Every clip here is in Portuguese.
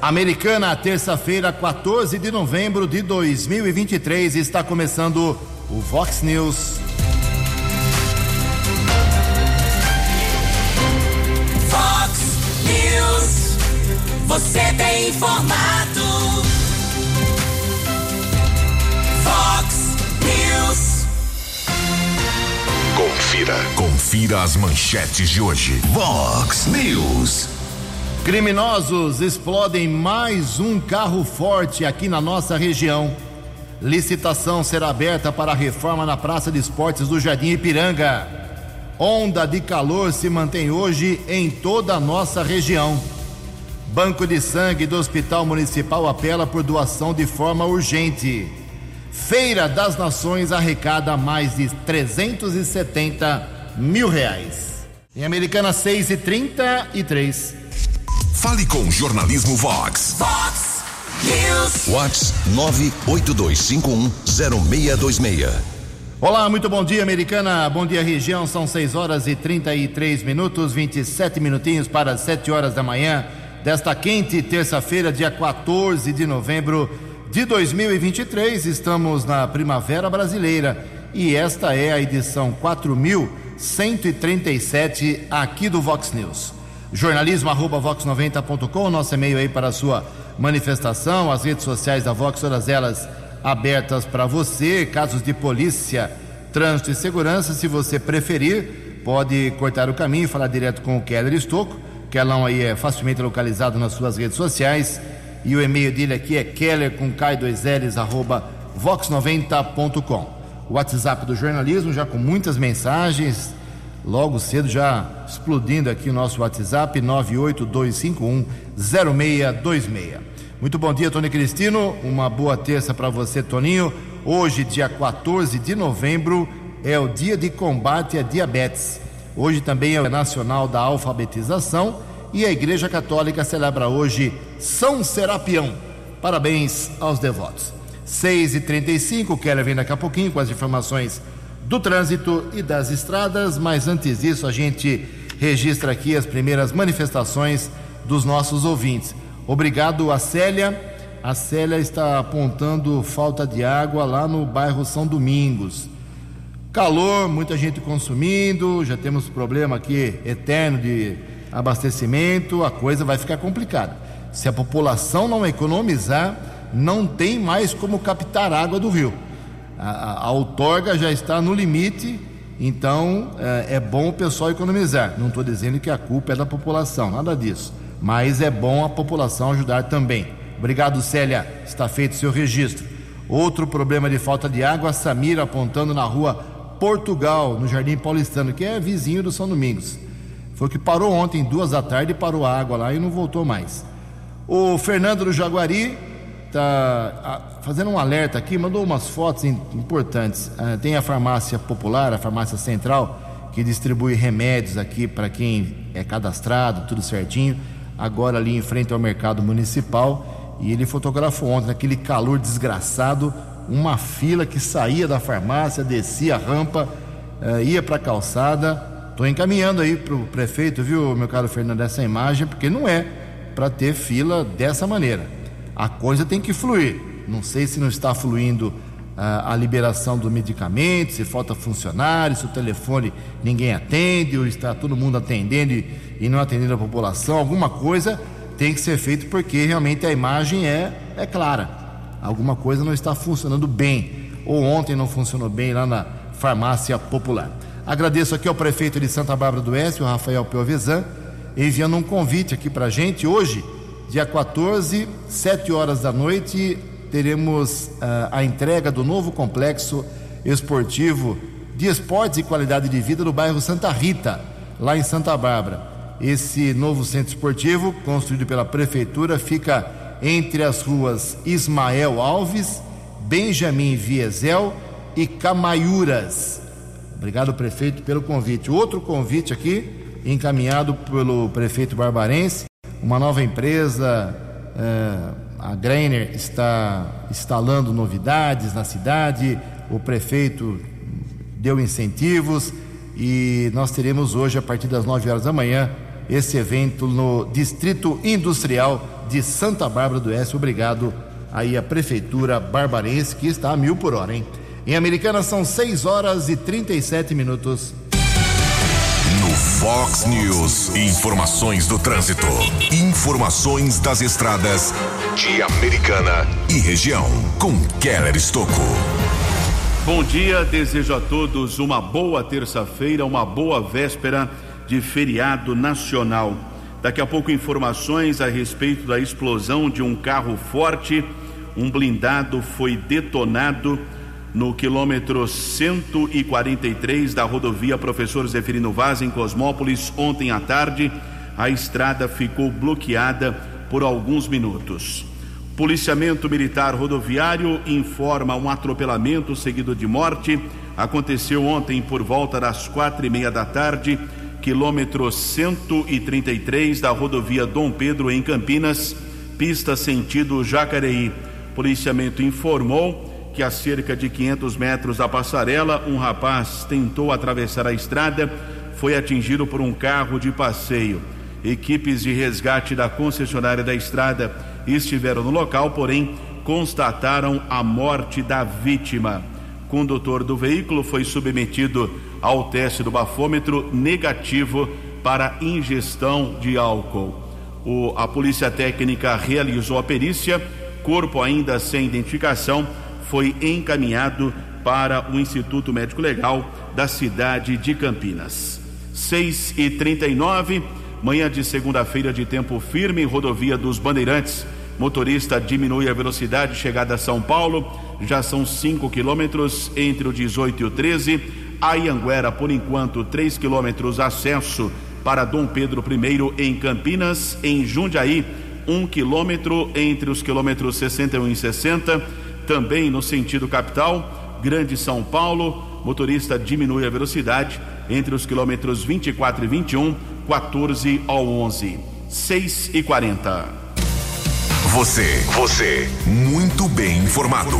Americana, terça-feira, 14 de novembro de 2023, está começando o Vox News. Vox News, você tem informado. Vox News. Confira, confira as manchetes de hoje. Vox News. Criminosos explodem mais um carro forte aqui na nossa região. Licitação será aberta para a reforma na Praça de Esportes do Jardim Ipiranga. Onda de calor se mantém hoje em toda a nossa região. Banco de Sangue do Hospital Municipal apela por doação de forma urgente. Feira das Nações arrecada mais de 370 mil reais. Em Americana 6 e 33. Fale com o Jornalismo Vox. Vox News. Vox 982510626. Olá, muito bom dia, Americana. Bom dia, região. São 6 horas e 33 minutos, 27 minutinhos para 7 horas da manhã desta quente terça-feira, dia 14 de novembro de 2023. Estamos na Primavera Brasileira e esta é a edição 4137 aqui do Vox News. Jornalismo arroba vox90.com, nosso e-mail aí para a sua manifestação, as redes sociais da Vox, todas elas abertas para você, casos de polícia, trânsito e segurança, se você preferir, pode cortar o caminho e falar direto com o Keller Estocco, Kelão aí é facilmente localizado nas suas redes sociais, e o e-mail dele aqui é keller com k2ls arroba vox90.com. O WhatsApp do jornalismo já com muitas mensagens, logo cedo já explodindo aqui o nosso WhatsApp 982510626. Muito bom dia, Tony Cristino. Uma boa terça para você, Toninho. Hoje, dia 14 de novembro, é o dia de combate à diabetes. Hoje também é o Nacional da Alfabetização e a Igreja Católica celebra hoje São Serapião. Parabéns aos devotos. 6h35, o Keller vem daqui a pouquinho com as informações do trânsito e das estradas, mas antes disso a gente registra aqui as primeiras manifestações dos nossos ouvintes. Obrigado a Célia. A Célia está apontando falta de água lá no bairro São Domingos. Calor, muita gente consumindo, já temos problema aqui eterno de abastecimento, a coisa vai ficar complicada. Se a população não economizar, não tem mais como captar água do rio. A, a, outorga já está no limite, então é, é bom o pessoal economizar. Não estou dizendo que a culpa é da população, nada disso. Mas é bom a população ajudar também. Obrigado, Célia. Está feito seu registro. Outro problema de falta de água, Samira apontando na rua Portugal, no Jardim Paulistano, que é vizinho do São Domingos. Foi que parou ontem, duas da tarde, parou a água lá e não voltou mais. O Fernando do Jaguari está fazendo um alerta aqui, mandou umas fotos importantes. Ah, tem a farmácia popular, a farmácia central, que distribui remédios aqui para quem é cadastrado, tudo certinho. Agora ali em frente ao mercado municipal. E ele fotografou ontem, naquele calor desgraçado, uma fila que saía da farmácia, descia a rampa, uh, ia para a calçada. Estou encaminhando aí para o prefeito, viu, meu caro Fernando, essa imagem, porque não é para ter fila dessa maneira. A coisa tem que fluir. Não sei se não está fluindo uh, a liberação do medicamento, se falta funcionário, se o telefone ninguém atende, ou está todo mundo atendendo e, e não atendendo a população. Alguma coisa tem que ser feito porque realmente a imagem é, é clara alguma coisa não está funcionando bem, ou ontem não funcionou bem lá na farmácia popular. Agradeço aqui ao prefeito de Santa Bárbara do Oeste, o Rafael Piovesan, enviando um convite aqui para a gente. Hoje, dia 14, 7 horas da noite, teremos uh, a entrega do novo complexo esportivo de esportes e qualidade de vida no bairro Santa Rita, lá em Santa Bárbara. Esse novo centro esportivo, construído pela prefeitura, fica entre as ruas Ismael Alves, Benjamin Viesel e Camaiuras. Obrigado, prefeito, pelo convite. Outro convite aqui, encaminhado pelo prefeito Barbarense, uma nova empresa, eh, a Greiner está instalando novidades na cidade, o prefeito deu incentivos e nós teremos hoje, a partir das 9 horas da manhã, esse evento no Distrito Industrial de Santa Bárbara do Oeste. Obrigado aí a Prefeitura Barbarense, que está a mil por hora, hein? Em Americana são 6 horas e 37 minutos. Fox News, informações do trânsito. Informações das estradas de Americana e região. Com Keller Estocco. Bom dia, desejo a todos uma boa terça-feira, uma boa véspera de feriado nacional. Daqui a pouco, informações a respeito da explosão de um carro forte. Um blindado foi detonado no quilômetro 143 da rodovia Professor Zeferino Vaz, em Cosmópolis, ontem à tarde. A estrada ficou bloqueada por alguns minutos. Policiamento Militar Rodoviário informa um atropelamento seguido de morte. Aconteceu ontem por volta das quatro e meia da tarde, quilômetro 133 da rodovia Dom Pedro, em Campinas, pista sentido Jacareí. Policiamento informou que a cerca de 500 metros da passarela, um rapaz tentou atravessar a estrada, foi atingido por um carro de passeio. Equipes de resgate da concessionária da estrada estiveram no local, porém constataram a morte da vítima. O condutor do veículo foi submetido ao teste do bafômetro negativo para ingestão de álcool. O, a polícia técnica realizou a perícia, corpo ainda sem identificação foi encaminhado para o Instituto Médico Legal da cidade de Campinas. 6 e 39 manhã de segunda-feira de tempo firme, rodovia dos Bandeirantes. Motorista diminui a velocidade, chegada a São Paulo, já são 5 quilômetros entre o 18 e o 13. A Ianguera, por enquanto, 3 quilômetros acesso para Dom Pedro I em Campinas, em Jundiaí, 1 um quilômetro entre os quilômetros 61 e 60, também no sentido capital, Grande São Paulo, motorista diminui a velocidade entre os quilômetros 24 e 21, 14 ao 11, 6 e 40. Você, você, muito bem informado.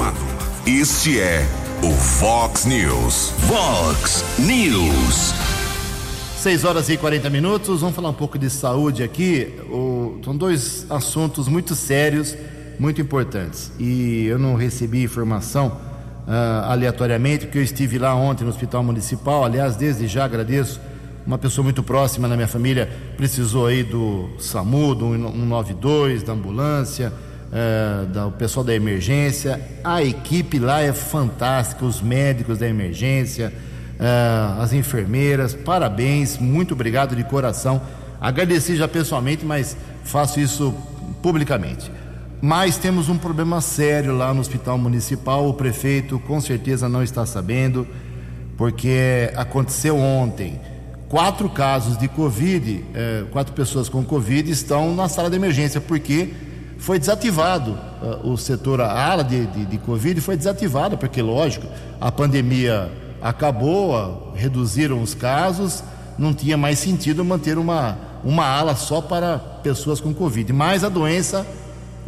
Este é o Fox News. Fox News. 6 horas e 40 minutos. Vamos falar um pouco de saúde aqui. O, são dois assuntos muito sérios, muito importantes. E eu não recebi informação uh, aleatoriamente, porque eu estive lá ontem no Hospital Municipal. Aliás, desde já agradeço. Uma pessoa muito próxima na minha família precisou aí do SAMU, do 192, da ambulância, uh, do pessoal da emergência. A equipe lá é fantástica, os médicos da emergência, uh, as enfermeiras. Parabéns, muito obrigado de coração. Agradeci já pessoalmente, mas faço isso publicamente. Mas temos um problema sério lá no hospital municipal. O prefeito com certeza não está sabendo, porque aconteceu ontem. Quatro casos de Covid, eh, quatro pessoas com Covid estão na sala de emergência, porque foi desativado uh, o setor, a ala de, de, de Covid foi desativada, porque, lógico, a pandemia acabou, uh, reduziram os casos, não tinha mais sentido manter uma, uma ala só para pessoas com Covid. Mas a doença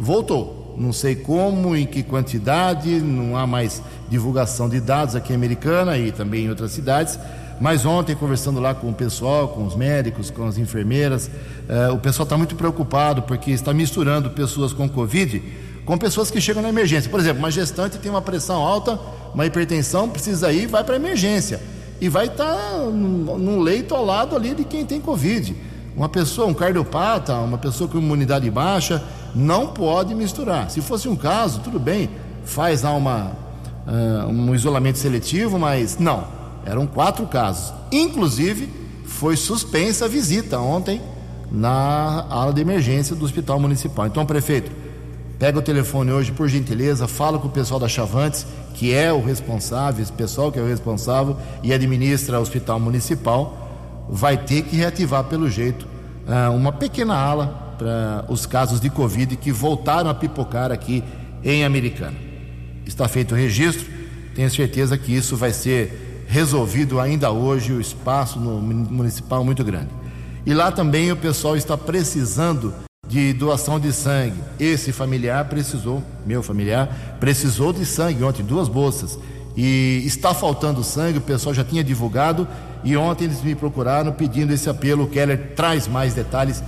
voltou. Não sei como, em que quantidade, não há mais divulgação de dados aqui em Americana e também em outras cidades. Mas ontem, conversando lá com o pessoal, com os médicos, com as enfermeiras, eh, o pessoal está muito preocupado porque está misturando pessoas com Covid com pessoas que chegam na emergência. Por exemplo, uma gestante tem uma pressão alta, uma hipertensão, precisa ir, vai para a emergência. E vai estar tá num leito ao lado ali de quem tem Covid. Uma pessoa, um cardiopata, uma pessoa com imunidade baixa, não pode misturar. Se fosse um caso, tudo bem, faz lá uma, uh, um isolamento seletivo, mas não. Eram quatro casos. Inclusive, foi suspensa a visita ontem na ala de emergência do Hospital Municipal. Então, prefeito, pega o telefone hoje, por gentileza, fala com o pessoal da Chavantes, que é o responsável, esse pessoal que é o responsável e administra o Hospital Municipal, vai ter que reativar, pelo jeito, uh, uma pequena ala para os casos de Covid que voltaram a pipocar aqui em Americana. Está feito o registro, tenho certeza que isso vai ser resolvido ainda hoje, o espaço no municipal muito grande. E lá também o pessoal está precisando de doação de sangue. Esse familiar precisou, meu familiar, precisou de sangue ontem, duas bolsas. E está faltando sangue, o pessoal já tinha divulgado e ontem eles me procuraram pedindo esse apelo. O Keller traz mais detalhes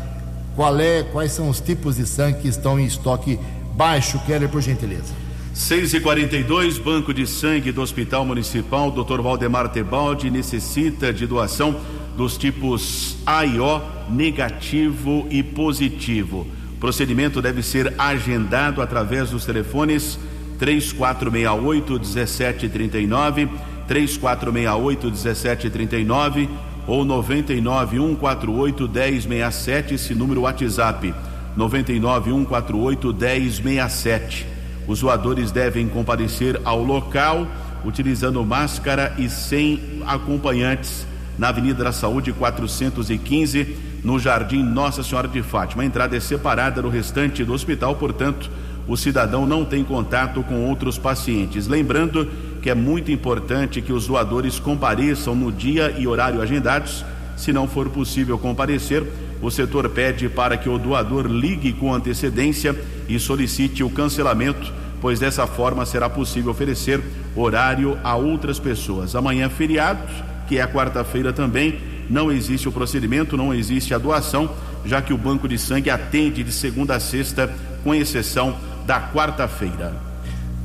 qual é, quais são os tipos de sangue que estão em estoque baixo, Keller, por gentileza. 6 e 42 Banco de Sangue do Hospital Municipal, Dr. Valdemar Tebaldi necessita de doação dos tipos A e O, negativo e positivo. O procedimento deve ser agendado através dos telefones 3468 1739, 3468 1739 ou 99 148 1067, esse número WhatsApp 99 148 1067. Os doadores devem comparecer ao local utilizando máscara e sem acompanhantes na Avenida da Saúde 415, no Jardim Nossa Senhora de Fátima. A entrada é separada do restante do hospital, portanto, o cidadão não tem contato com outros pacientes. Lembrando que é muito importante que os doadores compareçam no dia e horário agendados. Se não for possível comparecer, o setor pede para que o doador ligue com antecedência e solicite o cancelamento, pois dessa forma será possível oferecer horário a outras pessoas. Amanhã é feriado, que é a quarta-feira também, não existe o procedimento, não existe a doação, já que o banco de sangue atende de segunda a sexta, com exceção da quarta-feira.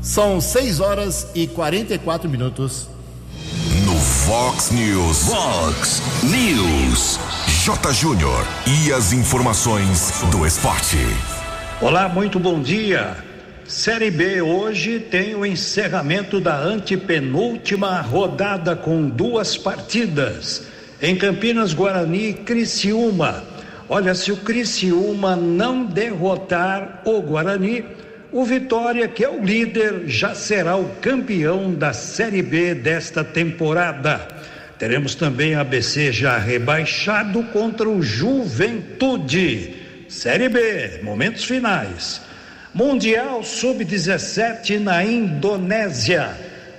São 6 horas e 44 minutos. No Fox News. Fox News. J. Júnior. E as informações do esporte. Olá, muito bom dia. Série B hoje tem o encerramento da antepenúltima rodada com duas partidas. Em Campinas, Guarani e Criciúma. Olha, se o Criciúma não derrotar o Guarani, o Vitória, que é o líder, já será o campeão da Série B desta temporada. Teremos também a ABC já rebaixado contra o Juventude. Série B, momentos finais. Mundial Sub-17 na Indonésia.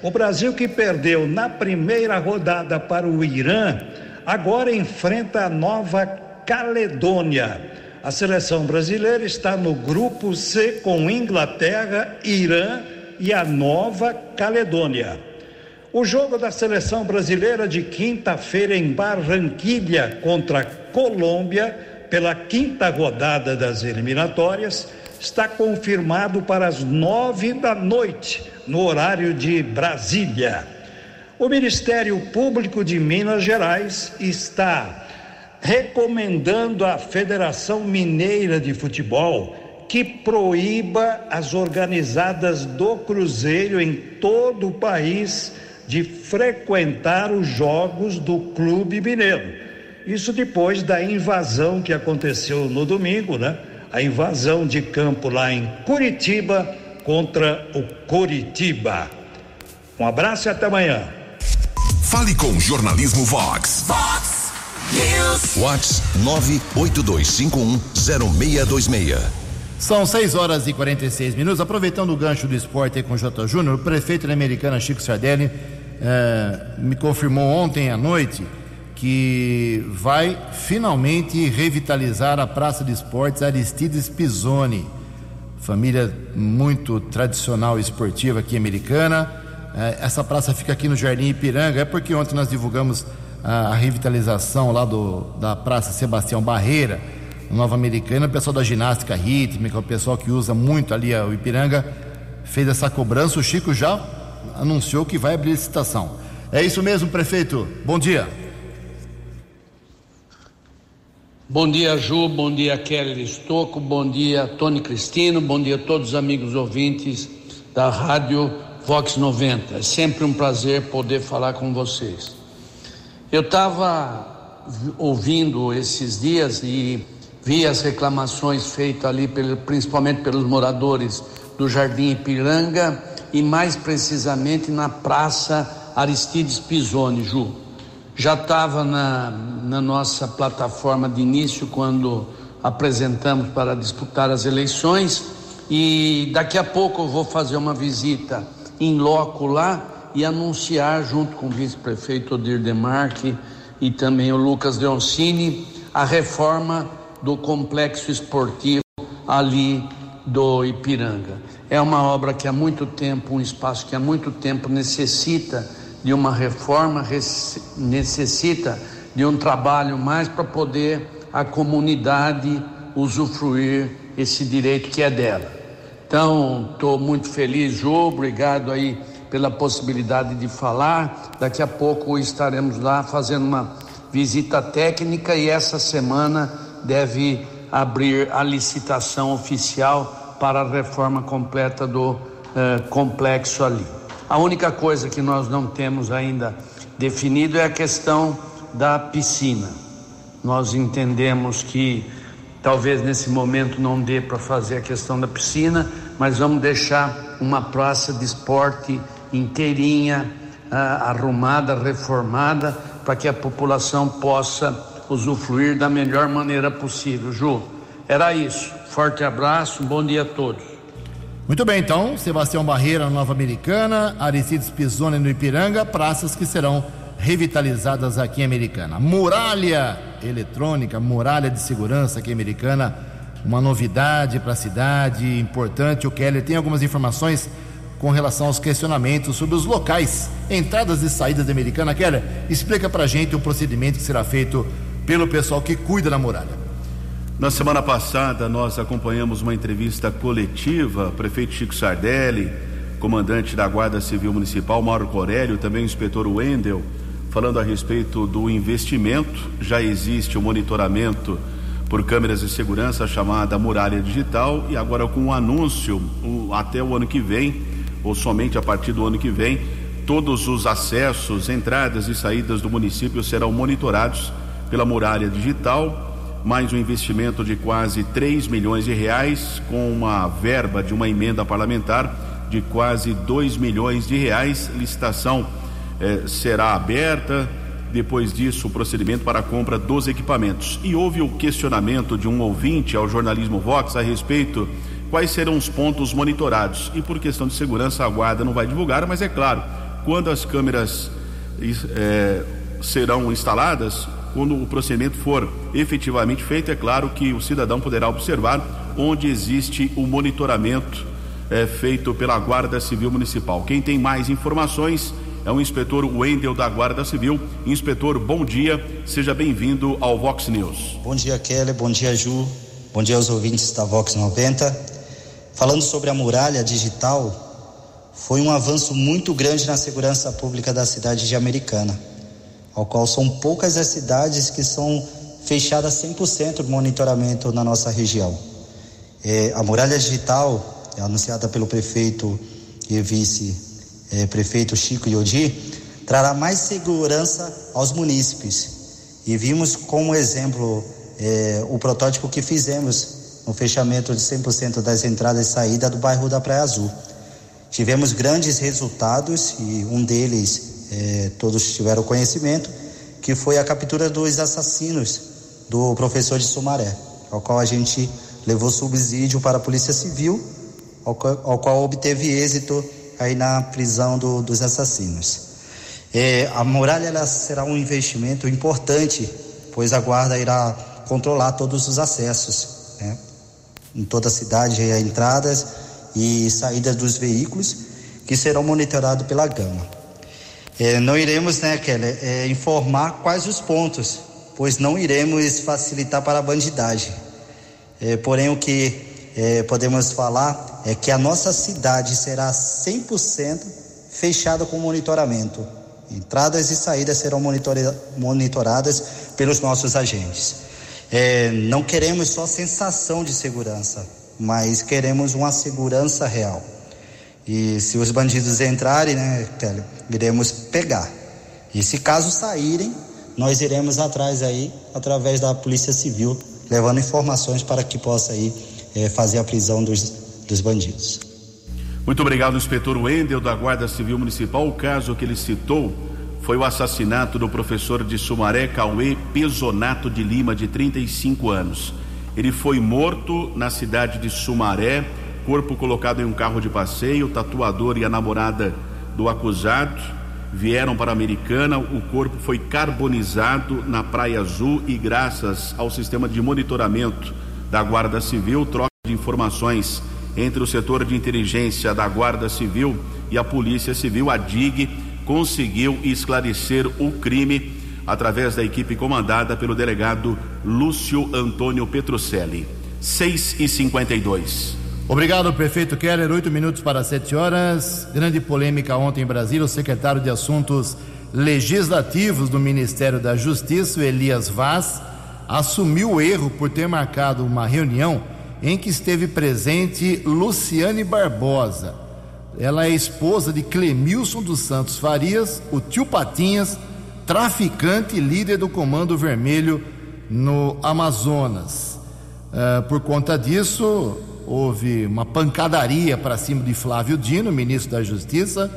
O Brasil que perdeu na primeira rodada para o Irã, agora enfrenta a Nova Caledônia. A seleção brasileira está no grupo C com Inglaterra, Irã e a Nova Caledônia. O jogo da seleção brasileira de quinta-feira em Barranquilha contra a Colômbia, pela quinta rodada das eliminatórias, está confirmado para as nove da noite, no horário de Brasília. O Ministério Público de Minas Gerais está recomendando à Federação Mineira de Futebol que proíba as organizadas do Cruzeiro em todo o país de frequentar os jogos do Clube Mineiro. Isso depois da invasão que aconteceu no domingo, né? A invasão de campo lá em Curitiba contra o Curitiba. Um abraço e até amanhã. Fale com o Jornalismo Vox. News. Whats 982510626. São 6 horas e 46 minutos. Aproveitando o gancho do esporte aí com o J. Júnior, o prefeito da Americana, Chico Sardelli, eh, me confirmou ontem à noite que vai finalmente revitalizar a Praça de Esportes Aristides Pisoni. Família muito tradicional e esportiva aqui americana. Eh, essa praça fica aqui no Jardim Ipiranga. É porque ontem nós divulgamos a, revitalização lá do, da Praça Sebastião Barreira, Nova Americana. O pessoal da ginástica rítmica, o pessoal que usa muito ali o Ipiranga, fez essa cobrança. O Chico já anunciou que vai abrir licitação. É isso mesmo, prefeito. Bom dia. Bom dia, Ju. Bom dia, Kelly Estocco. Bom dia, Tony Cristino. Bom dia a todos os amigos ouvintes da Rádio Vox 90. É sempre um prazer poder falar com vocês. Eu estava ouvindo esses dias e vi as reclamações feitas ali, pelo, principalmente pelos moradores do Jardim Ipiranga e mais precisamente na Praça Aristides Pisoni, Ju. Já estava na, na nossa plataforma de início quando apresentamos para disputar as eleições e daqui a pouco eu vou fazer uma visita em loco lá e anunciar junto com o vice-prefeito Odir Demarque e também o Lucas Leoncini a reforma do complexo esportivo ali do Ipiranga. É uma obra que há muito tempo, um espaço que há muito tempo necessita de uma reforma, necessita de um trabalho mais para poder a comunidade usufruir esse direito que é dela. Então, estou muito feliz, Jô, obrigado aí pela possibilidade de falar. Daqui a pouco estaremos lá fazendo uma visita técnica e essa semana deve abrir a licitação oficial para a reforma completa do eh, complexo ali. A única coisa que nós não temos ainda definido é a questão da piscina. Nós entendemos que talvez nesse momento não dê para fazer a questão da piscina, mas vamos deixar uma praça de esporte inteirinha, ah, arrumada, reformada, para que a população possa usufruir da melhor maneira possível. Ju, era isso. Forte abraço, bom dia a todos. Muito bem, então, Sebastião Barreira, Nova Americana, Aristides Pisoni no Ipiranga, praças que serão revitalizadas aqui em Americana. Muralha eletrônica, muralha de segurança aqui em Americana, uma novidade para a cidade, importante. O Keller tem algumas informações com relação aos questionamentos sobre os locais, entradas e saídas da Americana. Keller, explica para gente o procedimento que será feito pelo pessoal que cuida da muralha. Na semana passada, nós acompanhamos uma entrevista coletiva, prefeito Chico Sardelli, comandante da Guarda Civil Municipal, Mauro Corélio, também o inspetor Wendel, falando a respeito do investimento. Já existe o monitoramento por câmeras de segurança chamada Muralha Digital e agora com um anúncio um, até o ano que vem ou somente a partir do ano que vem, todos os acessos, entradas e saídas do município serão monitorados pela muralha digital, mais um investimento de quase 3 milhões de reais, com uma verba de uma emenda parlamentar de quase 2 milhões de reais. Licitação eh, será aberta. Depois disso, o procedimento para a compra dos equipamentos. E houve o questionamento de um ouvinte ao jornalismo Vox a respeito quais serão os pontos monitorados. E por questão de segurança, a guarda não vai divulgar, mas é claro, quando as câmeras é, serão instaladas, quando o procedimento for efetivamente feito, é claro que o cidadão poderá observar onde existe o monitoramento é, feito pela Guarda Civil Municipal. Quem tem mais informações é o inspetor Wendel da Guarda Civil. Inspetor, bom dia, seja bem-vindo ao Vox News. Bom dia, Kelly, bom dia, Ju, bom dia aos ouvintes da Vox 90. Falando sobre a muralha digital, foi um avanço muito grande na segurança pública da cidade de Americana, ao qual são poucas as cidades que são fechadas 100% de monitoramento na nossa região. É, a muralha digital, é anunciada pelo prefeito e vice-prefeito é, Chico Iodi, trará mais segurança aos munícipes. E vimos como exemplo é, o protótipo que fizemos no fechamento de 100% das entradas e saídas do bairro da Praia Azul. Tivemos grandes resultados e um deles é, todos tiveram conhecimento, que foi a captura dos assassinos do professor de Sumaré, ao qual a gente levou subsídio para a Polícia Civil, ao qual, ao qual obteve êxito aí na prisão do, dos assassinos. É, a muralha será um investimento importante, pois a guarda irá controlar todos os acessos. Né? Em toda a cidade entradas e saídas dos veículos que serão monitorados pela Gama. É, não iremos, né, Kelly, é, informar quais os pontos, pois não iremos facilitar para a bandidagem. É, porém, o que é, podemos falar é que a nossa cidade será 100% fechada com monitoramento. Entradas e saídas serão monitoradas pelos nossos agentes. É, não queremos só sensação de segurança, mas queremos uma segurança real. E se os bandidos entrarem, né, Télio, iremos pegar. E se caso saírem, nós iremos atrás aí, através da Polícia Civil, levando informações para que possa aí é, fazer a prisão dos, dos bandidos. Muito obrigado, inspetor Wendel, da Guarda Civil Municipal. O caso que ele citou foi o assassinato do professor de Sumaré, Cauê Pesonato de Lima, de 35 anos. Ele foi morto na cidade de Sumaré, corpo colocado em um carro de passeio, o tatuador e a namorada do acusado vieram para a Americana, o corpo foi carbonizado na Praia Azul e graças ao sistema de monitoramento da Guarda Civil, troca de informações entre o setor de inteligência da Guarda Civil e a Polícia Civil, a DIG, conseguiu esclarecer o crime através da equipe comandada pelo delegado Lúcio Antônio Petrucelli. 6 e 52. Obrigado, prefeito Keller. Oito minutos para sete horas. Grande polêmica ontem em Brasília. O secretário de Assuntos Legislativos do Ministério da Justiça, Elias Vaz, assumiu o erro por ter marcado uma reunião em que esteve presente Luciane Barbosa. Ela é esposa de Clemilson dos Santos Farias, o tio Patinhas, traficante e líder do Comando Vermelho no Amazonas. Uh, por conta disso, houve uma pancadaria para cima de Flávio Dino, ministro da Justiça,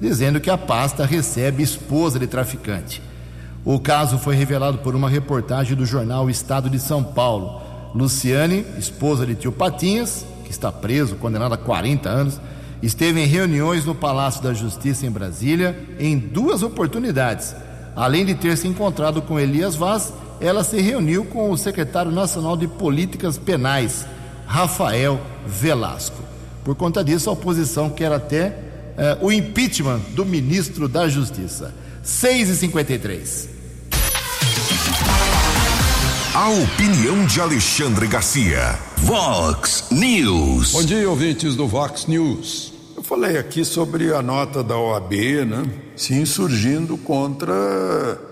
dizendo que a pasta recebe esposa de traficante. O caso foi revelado por uma reportagem do jornal Estado de São Paulo. Luciane, esposa de tio Patinhas, que está preso, condenado a 40 anos, esteve em reuniões no Palácio da Justiça em Brasília em duas oportunidades. Além de ter se encontrado com Elias Vaz, ela se reuniu com o secretário nacional de Políticas Penais, Rafael Velasco. Por conta disso, a oposição quer até uh, o impeachment do ministro da Justiça. 6 e 53 A opinião de Alexandre Garcia. Vox News. Bom dia, ouvintes do Vox News. Eu falei aqui sobre a nota da OAB, né? Se insurgindo contra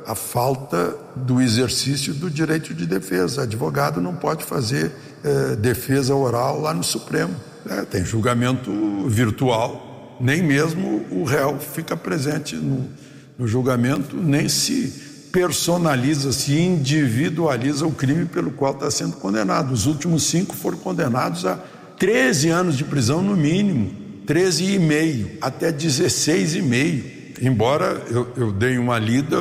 a falta do exercício do direito de defesa. Advogado não pode fazer eh, defesa oral lá no Supremo. É, tem julgamento virtual, nem mesmo o réu fica presente no, no julgamento, nem se personaliza, se individualiza o crime pelo qual está sendo condenado. Os últimos cinco foram condenados a 13 anos de prisão no mínimo, 13 e meio, até 16 e meio. Embora eu, eu dei uma lida,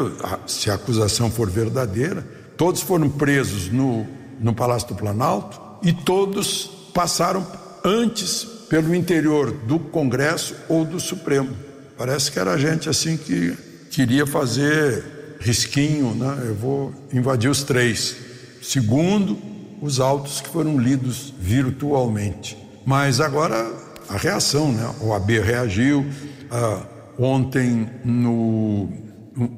se a acusação for verdadeira, todos foram presos no, no Palácio do Planalto e todos passaram antes pelo interior do Congresso ou do Supremo. Parece que era gente assim que queria fazer risquinho, né? eu vou invadir os três. Segundo, os autos que foram lidos virtualmente. Mas agora a reação, né? O AB reagiu ah, ontem no,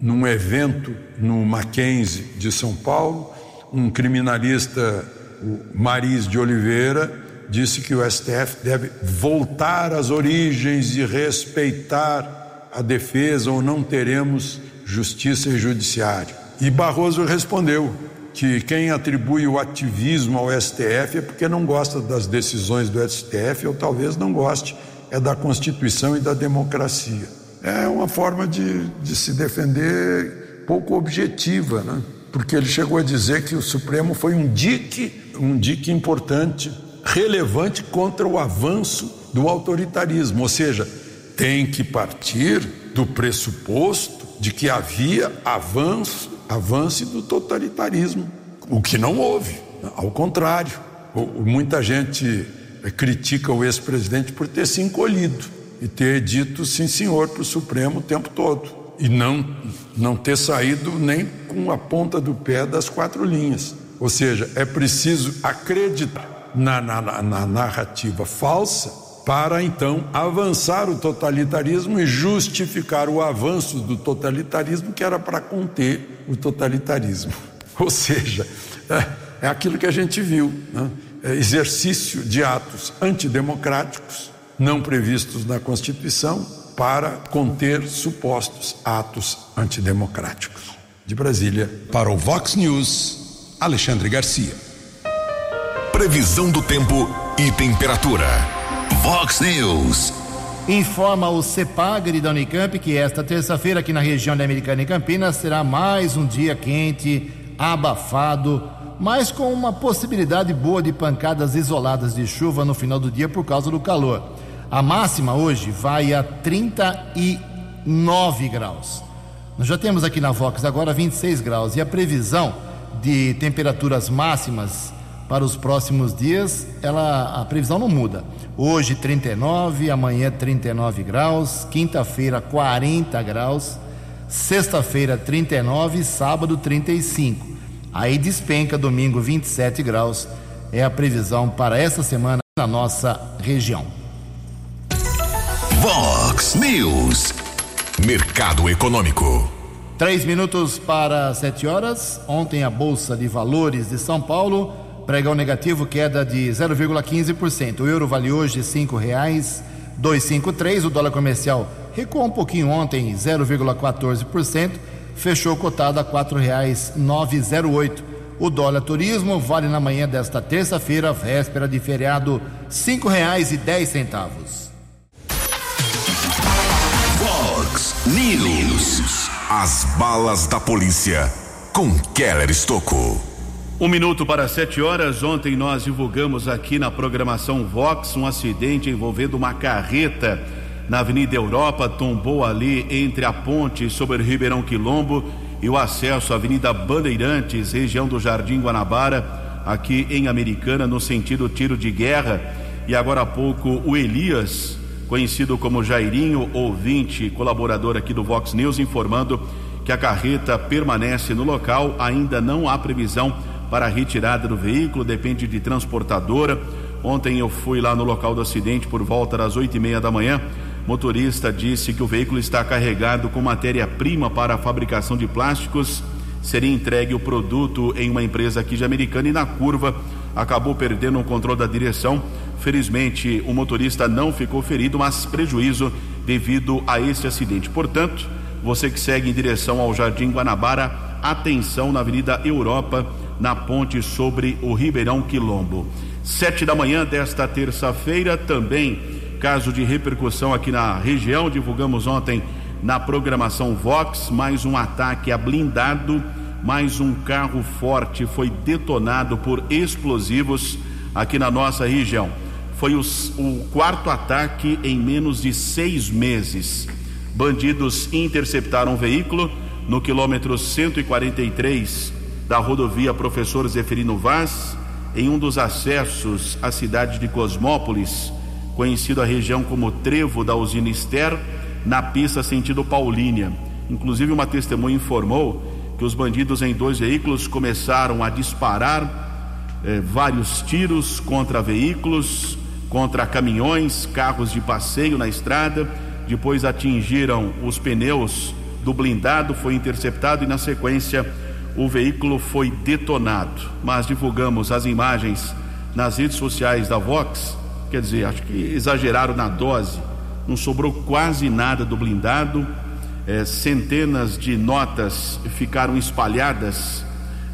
num evento no Mackenzie de São Paulo, um criminalista, o Maris de Oliveira, disse que o STF deve voltar às origens e respeitar a defesa ou não teremos Justiça e Judiciário. E Barroso respondeu que quem atribui o ativismo ao STF é porque não gosta das decisões do STF ou talvez não goste é da Constituição e da democracia. É uma forma de, de se defender pouco objetiva, né? porque ele chegou a dizer que o Supremo foi um dique, um dique importante, relevante contra o avanço do autoritarismo, ou seja, tem que partir do pressuposto de que havia avanço, avance do totalitarismo, o que não houve, ao contrário. Muita gente eh, critica o ex-presidente por ter se encolhido e ter dito sim senhor para o Supremo o tempo todo e não, não ter saído nem com a ponta do pé das quatro linhas. Ou seja, é preciso acreditar na, na, na narrativa falsa para então avançar o totalitarismo e justificar o avanço do totalitarismo que era para conter o totalitarismo. Ou seja, é, é aquilo que a gente viu: né? é exercício de atos antidemocráticos não previstos na Constituição para conter supostos atos antidemocráticos. De Brasília. Para o Vox News, Alexandre Garcia. Previsão do tempo e temperatura. Vox News. Informa o CEPAGRE da Unicamp que esta terça-feira aqui na região da Americana e Campinas será mais um dia quente, abafado, mas com uma possibilidade boa de pancadas isoladas de chuva no final do dia por causa do calor. A máxima hoje vai a 39 graus. Nós já temos aqui na Vox agora 26 graus e a previsão de temperaturas máximas para os próximos dias, ela, a previsão não muda. Hoje 39, amanhã 39 graus, quinta-feira 40 graus, sexta-feira 39, sábado 35. Aí despenca domingo 27 graus. É a previsão para esta semana na nossa região. Vox News. Mercado Econômico. Três minutos para sete horas. Ontem a Bolsa de Valores de São Paulo pregão negativo, queda de 0,15%. O euro vale hoje R$ 5,253. O dólar comercial recuou um pouquinho ontem, 0,14%. Fechou cotado a R$ 4,908. O dólar turismo vale na manhã desta terça-feira, véspera de feriado, R$ 5,10. Fox News. As balas da polícia com Keller Estocou. Um minuto para sete horas. Ontem nós divulgamos aqui na programação Vox um acidente envolvendo uma carreta na Avenida Europa. Tombou ali entre a ponte sobre o Ribeirão Quilombo e o acesso à Avenida Bandeirantes, região do Jardim Guanabara, aqui em Americana, no sentido tiro de guerra. E agora há pouco o Elias conhecido como Jairinho, ouvinte, colaborador aqui do Vox News, informando que a carreta permanece no local, ainda não há previsão para a retirada do veículo, depende de transportadora. Ontem eu fui lá no local do acidente por volta das oito e meia da manhã. Motorista disse que o veículo está carregado com matéria-prima para a fabricação de plásticos. Seria entregue o produto em uma empresa aqui de Americana e na curva acabou perdendo o controle da direção Felizmente, o motorista não ficou ferido, mas prejuízo devido a esse acidente. Portanto, você que segue em direção ao Jardim Guanabara, atenção na Avenida Europa, na ponte sobre o Ribeirão Quilombo. Sete da manhã desta terça-feira, também caso de repercussão aqui na região, divulgamos ontem na programação Vox, mais um ataque a blindado, mais um carro forte foi detonado por explosivos aqui na nossa região. Foi os, o quarto ataque em menos de seis meses. Bandidos interceptaram um veículo no quilômetro 143 da rodovia Professor Zeferino Vaz, em um dos acessos à cidade de Cosmópolis, conhecido a região como Trevo da Usina Ester, na pista sentido Paulínia. Inclusive, uma testemunha informou que os bandidos em dois veículos começaram a disparar eh, vários tiros contra veículos, contra caminhões, carros de passeio na estrada, depois atingiram os pneus do blindado, foi interceptado e na sequência o veículo foi detonado. Mas divulgamos as imagens nas redes sociais da Vox, quer dizer, acho que exageraram na dose, não sobrou quase nada do blindado, é, centenas de notas ficaram espalhadas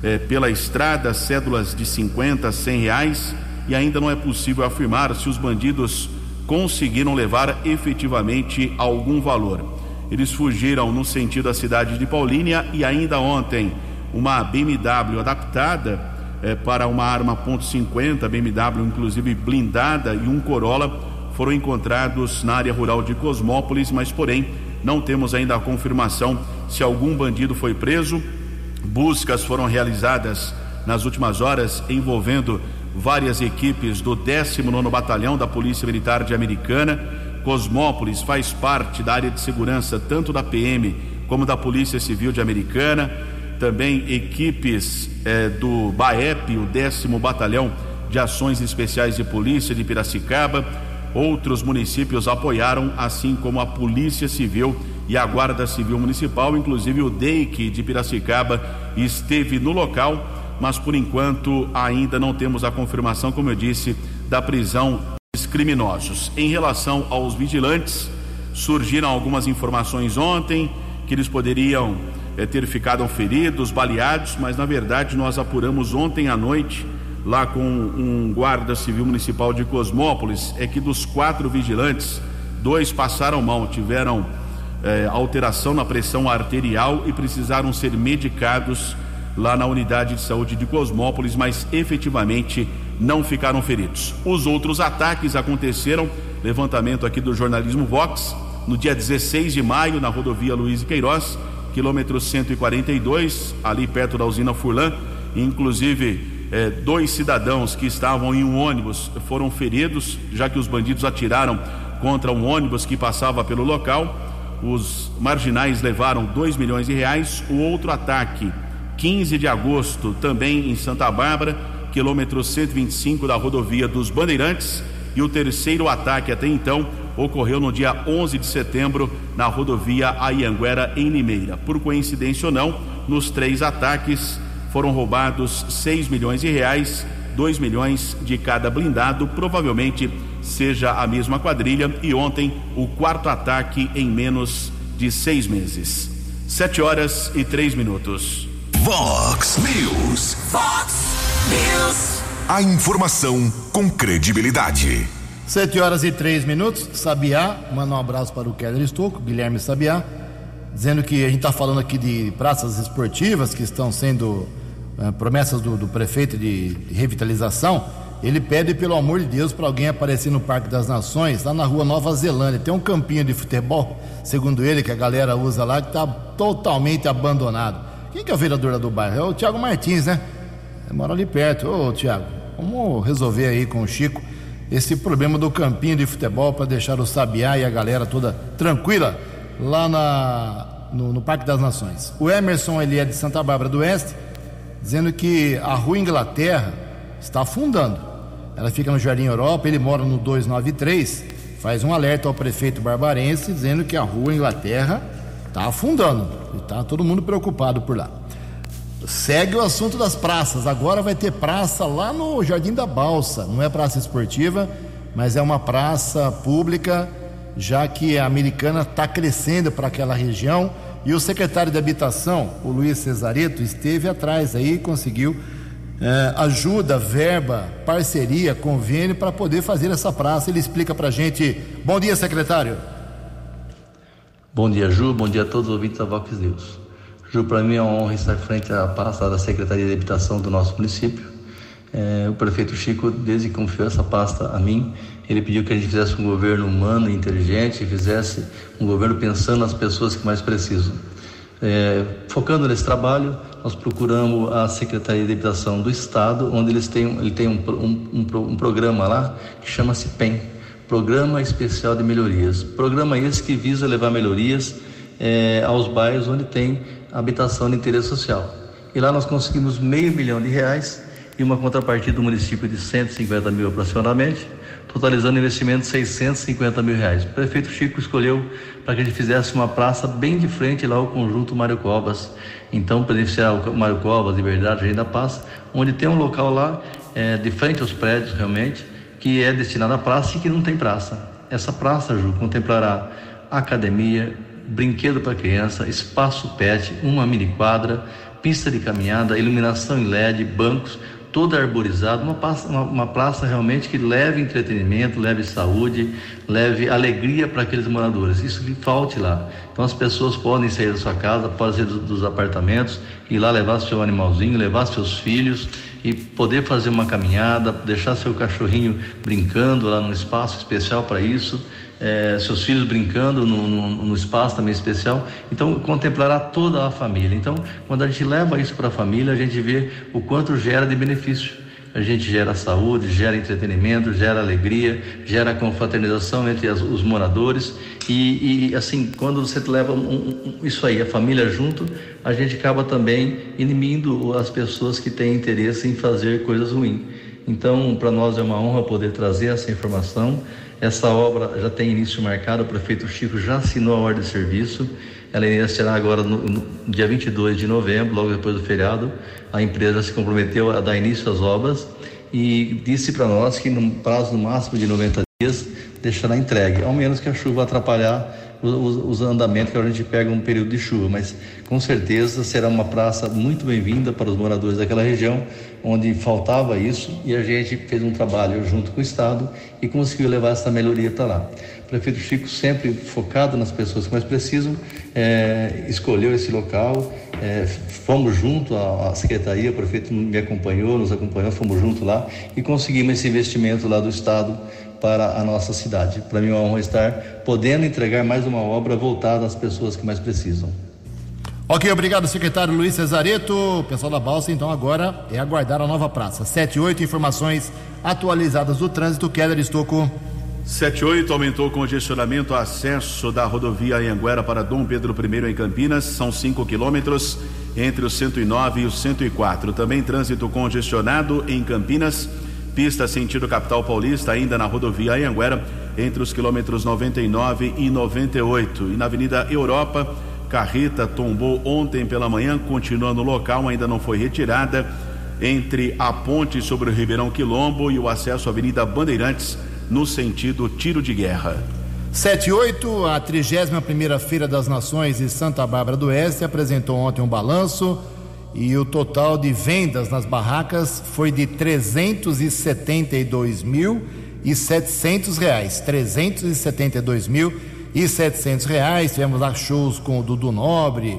é, pela estrada, cédulas de 50, 100 reais e ainda não é possível afirmar se os bandidos conseguiram levar efetivamente algum valor. Eles fugiram no sentido da cidade de Paulínia e ainda ontem uma BMW adaptada eh, para uma arma .50, BMW inclusive blindada e um Corolla foram encontrados na área rural de Cosmópolis, mas porém não temos ainda a confirmação se algum bandido foi preso. Buscas foram realizadas nas últimas horas envolvendo várias equipes do 19 Batalhão da Polícia Militar de Americana. Cosmópolis faz parte da área de segurança tanto da PM como da Polícia Civil de Americana. Também equipes eh, do BAEP, o 10 Batalhão de Ações Especiais de Polícia de Piracicaba. Outros municípios apoiaram, assim como a Polícia Civil e a Guarda Civil Municipal, inclusive o DEIC de Piracicaba esteve no local mas por enquanto ainda não temos a confirmação, como eu disse, da prisão dos criminosos. Em relação aos vigilantes, surgiram algumas informações ontem que eles poderiam é, ter ficado feridos, baleados, mas na verdade nós apuramos ontem à noite lá com um guarda civil municipal de Cosmópolis é que dos quatro vigilantes, dois passaram mal, tiveram é, alteração na pressão arterial e precisaram ser medicados lá na unidade de saúde de Cosmópolis, mas efetivamente não ficaram feridos. Os outros ataques aconteceram, levantamento aqui do jornalismo Vox, no dia 16 de maio, na rodovia Luiz Queiroz, quilômetro 142, ali perto da usina Furlan, inclusive eh, dois cidadãos que estavam em um ônibus foram feridos, já que os bandidos atiraram contra um ônibus que passava pelo local. Os marginais levaram 2 milhões de reais. O outro ataque 15 de agosto, também em Santa Bárbara, quilômetro 125 da rodovia dos Bandeirantes. E o terceiro ataque até então ocorreu no dia 11 de setembro na rodovia Ayanguera, em Limeira. Por coincidência ou não, nos três ataques foram roubados 6 milhões de reais, 2 milhões de cada blindado, provavelmente seja a mesma quadrilha. E ontem, o quarto ataque em menos de seis meses. Sete horas e três minutos. Vox News. Fox News. A informação com credibilidade. Sete horas e três minutos. Sabiá, manda um abraço para o Keller Estouco, Guilherme Sabiá, dizendo que a gente está falando aqui de praças esportivas que estão sendo eh, promessas do, do prefeito de, de revitalização. Ele pede, pelo amor de Deus, para alguém aparecer no Parque das Nações, lá na rua Nova Zelândia. Tem um campinho de futebol, segundo ele, que a galera usa lá, que está totalmente abandonado. Quem que é o vereador do bairro? É o Tiago Martins, né? Mora ali perto. Ô, Tiago, vamos resolver aí com o Chico esse problema do campinho de futebol para deixar o Sabiá e a galera toda tranquila lá na, no, no Parque das Nações. O Emerson, ele é de Santa Bárbara do Oeste, dizendo que a rua Inglaterra está afundando. Ela fica no Jardim Europa, ele mora no 293, faz um alerta ao prefeito barbarense dizendo que a rua Inglaterra está afundando. E está todo mundo preocupado por lá. Segue o assunto das praças. Agora vai ter praça lá no Jardim da Balsa. Não é praça esportiva, mas é uma praça pública, já que a americana está crescendo para aquela região. E o secretário de Habitação, o Luiz Cesareto, esteve atrás aí e conseguiu eh, ajuda, verba, parceria, convênio para poder fazer essa praça. Ele explica para a gente. Bom dia, secretário. Bom dia, Ju. Bom dia a todos os ouvintes da Vox News. Ju, para mim é uma honra estar frente à pasta da Secretaria de Habitação do nosso município. É, o prefeito Chico, desde que confiou essa pasta a mim, ele pediu que a gente fizesse um governo humano e inteligente, fizesse um governo pensando nas pessoas que mais precisam. É, focando nesse trabalho, nós procuramos a Secretaria de Habitação do Estado, onde eles têm, ele tem um, um, um, um programa lá que chama-se PEM, Programa Especial de Melhorias. Programa esse que visa levar melhorias é, aos bairros onde tem habitação de interesse social. E lá nós conseguimos meio milhão de reais e uma contrapartida do município de 150 mil aproximadamente, totalizando investimento de 650 mil reais. O prefeito Chico escolheu para que a gente fizesse uma praça bem de frente lá ao conjunto Mário Covas. Então, beneficiar o Mário Covas, Liberdade, Agenda Paz, onde tem um local lá, é, de frente aos prédios realmente, que é destinado à praça e que não tem praça. Essa praça, Ju, contemplará academia, brinquedo para criança, espaço pet, uma mini quadra, pista de caminhada, iluminação em LED, bancos, toda arborizada, uma uma, uma praça realmente que leve entretenimento, leve saúde, leve alegria para aqueles moradores. Isso que falte lá. Então as pessoas podem sair da sua casa, podem sair dos apartamentos, ir lá levar seu animalzinho, levar seus filhos e poder fazer uma caminhada, deixar seu cachorrinho brincando lá num espaço especial para isso é, seus filhos brincando no, no, no, espaço também especial. Então, contemplará toda a família. Então, quando a gente leva isso para a família, a gente vê o quanto gera de benefício. A gente gera saúde, gera entretenimento, gera alegria, gera confraternização entre as, os moradores. E, e, assim, quando você leva um, um, isso aí, a família junto, a gente acaba também inimindo as pessoas que têm interesse em fazer coisas ruins. Então, para nós é uma honra poder trazer essa informação. Essa obra já tem início marcado, o prefeito Chico já assinou a ordem de serviço. Ela iniciará agora no, no dia 22 de novembro, logo depois do feriado. A empresa se comprometeu a dar início às obras e disse para nós que no prazo máximo de 90 dias deixará entregue, ao menos que a chuva atrapalhar os, os andamentos que a gente pega um período de chuva, mas com certeza será uma praça muito bem-vinda para os moradores daquela região, onde faltava isso e a gente fez um trabalho junto com o Estado e conseguiu levar essa melhoria para lá. O prefeito Chico, sempre focado nas pessoas que mais precisam, é, escolheu esse local, é, fomos junto à, secretaria, o prefeito me acompanhou, nos acompanhou, fomos junto lá e conseguimos esse investimento lá do Estado para a nossa cidade. Para mim é uma honra estar podendo entregar mais uma obra voltada às pessoas que mais precisam. Ok, obrigado, secretário Luiz Cesareto. Pessoal da Balsa, então agora é aguardar a nova praça. 7 e 8, informações atualizadas do trânsito. Keller Estocco. 78 aumentou o congestionamento acesso da rodovia Anhanguera para Dom Pedro I em Campinas, são 5 quilômetros entre o 109 e o 104. Também trânsito congestionado em Campinas Pista sentido capital paulista, ainda na rodovia Anhanguera, entre os quilômetros 99 e 98. E na Avenida Europa, carreta tombou ontem pela manhã, continua no local, ainda não foi retirada. entre a ponte sobre o Ribeirão Quilombo e o acesso à Avenida Bandeirantes, no sentido tiro de guerra. 78, a 31 Feira das Nações de Santa Bárbara do Oeste apresentou ontem um balanço e o total de vendas nas barracas foi de 372.700 reais. 372.700 reais. Tivemos lá shows com o Dudu Nobre,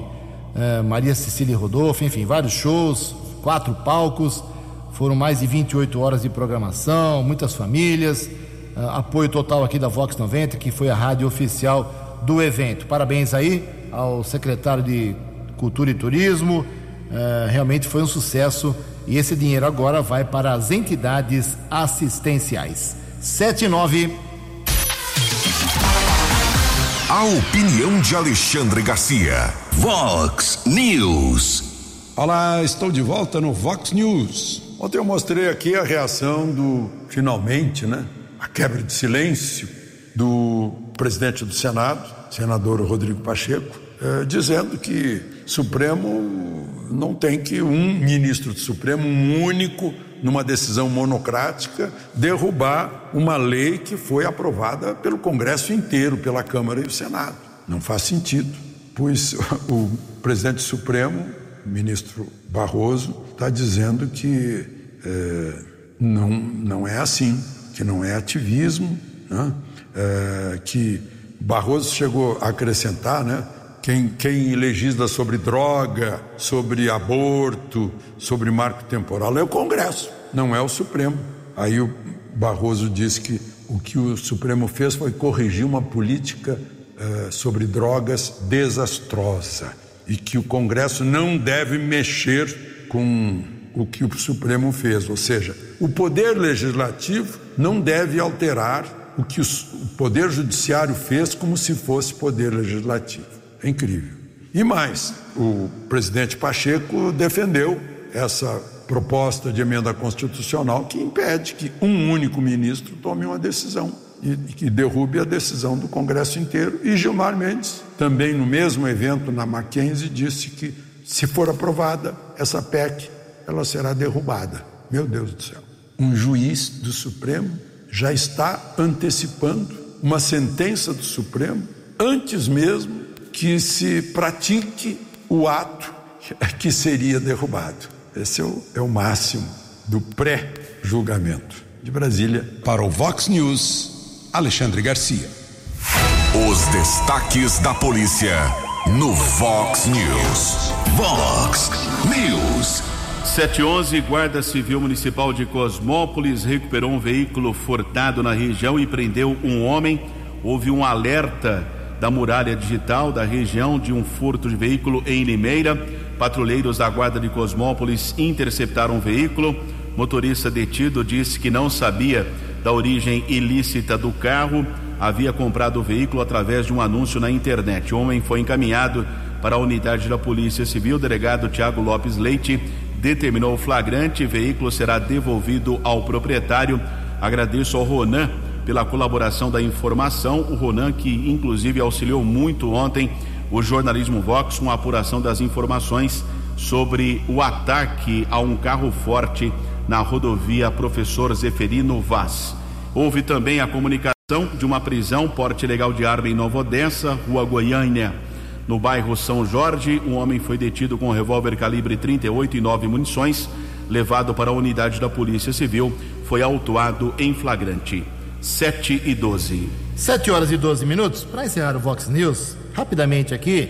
eh, Maria Cecília Rodolfo, enfim, vários shows, quatro palcos. Foram mais de 28 horas de programação, muitas famílias. Uh, apoio total aqui da Vox 90, que foi a rádio oficial do evento. Parabéns aí ao secretário de Cultura e Turismo. Uh, realmente foi um sucesso e esse dinheiro agora vai para as entidades assistenciais. 79. A opinião de Alexandre Garcia. Vox News. Olá, estou de volta no Vox News. Ontem eu mostrei aqui a reação do finalmente, né? a quebra de silêncio do presidente do Senado, senador Rodrigo Pacheco, eh, dizendo que Supremo não tem que um ministro do Supremo, um único, numa decisão monocrática, derrubar uma lei que foi aprovada pelo Congresso inteiro, pela Câmara e o Senado. Não faz sentido, pois o presidente Supremo, ministro Barroso, está dizendo que eh, não, não é assim que não é ativismo, né? é, que Barroso chegou a acrescentar, né? Quem, quem legisla sobre droga, sobre aborto, sobre marco temporal é o Congresso, não é o Supremo. Aí o Barroso disse que o que o Supremo fez foi corrigir uma política uh, sobre drogas desastrosa e que o Congresso não deve mexer com o que o Supremo fez, ou seja, o poder legislativo não deve alterar o que o poder judiciário fez como se fosse poder legislativo. É incrível. E mais, o presidente Pacheco defendeu essa proposta de emenda constitucional que impede que um único ministro tome uma decisão e que derrube a decisão do Congresso inteiro. E Gilmar Mendes, também no mesmo evento na Mackenzie, disse que se for aprovada essa PEC, ela será derrubada. Meu Deus do céu. Um juiz do Supremo já está antecipando uma sentença do Supremo antes mesmo que se pratique o ato que seria derrubado. Esse é o, é o máximo do pré-julgamento. De Brasília. Para o Vox News, Alexandre Garcia. Os destaques da polícia no Vox News. Vox News. 711, Guarda Civil Municipal de Cosmópolis recuperou um veículo furtado na região e prendeu um homem. Houve um alerta da muralha digital da região de um furto de veículo em Limeira. Patrulheiros da Guarda de Cosmópolis interceptaram o veículo. Motorista detido disse que não sabia da origem ilícita do carro. Havia comprado o veículo através de um anúncio na internet. O homem foi encaminhado para a unidade da Polícia Civil. O delegado Tiago Lopes Leite determinou o flagrante, veículo será devolvido ao proprietário. Agradeço ao Ronan pela colaboração da informação, o Ronan que inclusive auxiliou muito ontem o jornalismo Vox com a apuração das informações sobre o ataque a um carro forte na rodovia Professor Zeferino Vaz. Houve também a comunicação de uma prisão porte legal de arma em Nova Odessa, Rua Goiânia. No bairro São Jorge, um homem foi detido com um revólver calibre 38 e nove munições, levado para a unidade da Polícia Civil, foi autuado em flagrante. 7 e 12. 7 horas e 12 minutos. Para encerrar o Vox News, rapidamente aqui,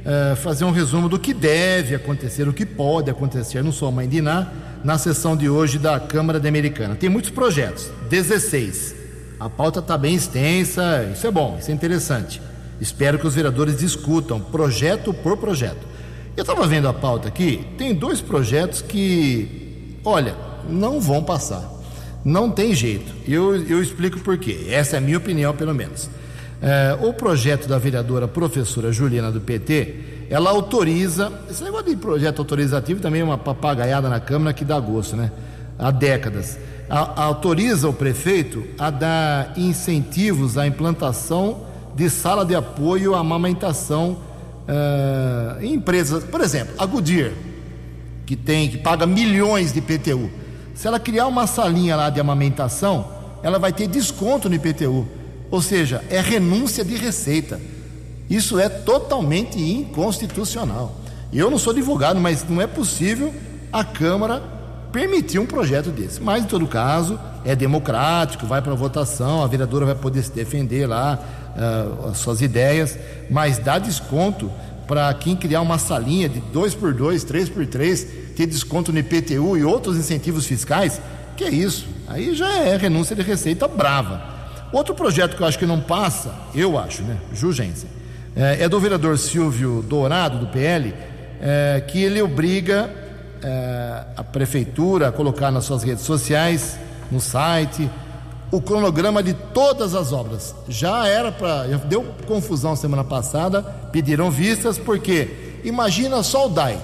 uh, fazer um resumo do que deve acontecer, o que pode acontecer, não sou mãe de Iná, na sessão de hoje da Câmara de Americana. Tem muitos projetos, 16. A pauta está bem extensa, isso é bom, isso é interessante. Espero que os vereadores discutam projeto por projeto. Eu estava vendo a pauta aqui, tem dois projetos que, olha, não vão passar. Não tem jeito. Eu, eu explico por quê. Essa é a minha opinião, pelo menos. É, o projeto da vereadora professora Juliana do PT, ela autoriza. Esse negócio de projeto autorizativo também é uma papagaiada na Câmara que dá gosto, né? Há décadas. A, autoriza o prefeito a dar incentivos à implantação de sala de apoio à amamentação uh, em empresas. Por exemplo, a Goodyear. que tem, que paga milhões de IPTU. Se ela criar uma salinha lá de amamentação, ela vai ter desconto no IPTU. Ou seja, é renúncia de receita. Isso é totalmente inconstitucional. Eu não sou advogado, mas não é possível a Câmara permitir um projeto desse. Mas, em todo caso, é democrático, vai para votação, a vereadora vai poder se defender lá, uh, as suas ideias, mas dá desconto para quem criar uma salinha de 2 por 2 3 por 3 ter desconto no IPTU e outros incentivos fiscais, que é isso? Aí já é renúncia de receita brava. Outro projeto que eu acho que não passa, eu acho, né? Jurgência, é, é do vereador Silvio Dourado, do PL, é, que ele obriga é, a prefeitura a colocar nas suas redes sociais, no site, o cronograma de todas as obras. Já era para. Deu confusão semana passada, pediram vistas, porque imagina só o DAI,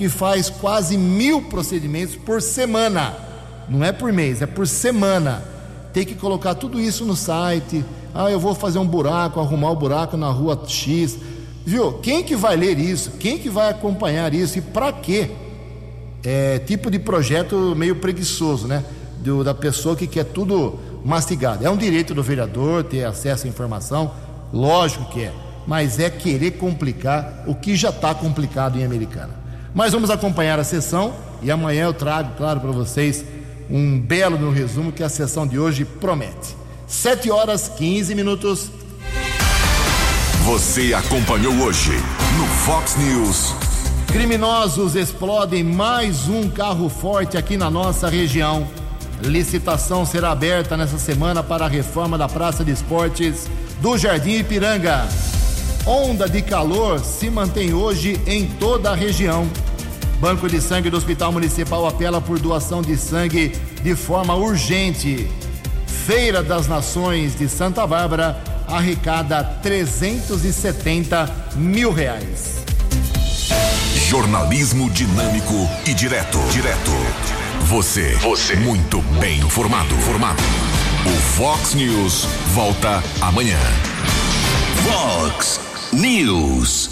que faz quase mil procedimentos por semana. Não é por mês, é por semana. Tem que colocar tudo isso no site. Ah, eu vou fazer um buraco, arrumar o um buraco na rua X. Viu? Quem que vai ler isso? Quem que vai acompanhar isso? E para quê? É tipo de projeto meio preguiçoso, né? Do, da pessoa que quer tudo mastigado. É um direito do vereador ter acesso à informação, lógico que é, mas é querer complicar o que já está complicado em Americana. Mas vamos acompanhar a sessão e amanhã eu trago, claro, para vocês um belo no resumo que a sessão de hoje promete. 7 horas 15 minutos. Você acompanhou hoje no Fox News. Criminosos explodem mais um carro forte aqui na nossa região. Licitação será aberta nessa semana para a reforma da Praça de Esportes do Jardim Ipiranga. Onda de calor se mantém hoje em toda a região. Banco de Sangue do Hospital Municipal apela por doação de sangue de forma urgente. Feira das Nações de Santa Bárbara arrecada 370 mil reais. Jornalismo dinâmico e direto. Direto. Você. Você. Muito bem informado. Formado. O Fox News volta amanhã. Fox News.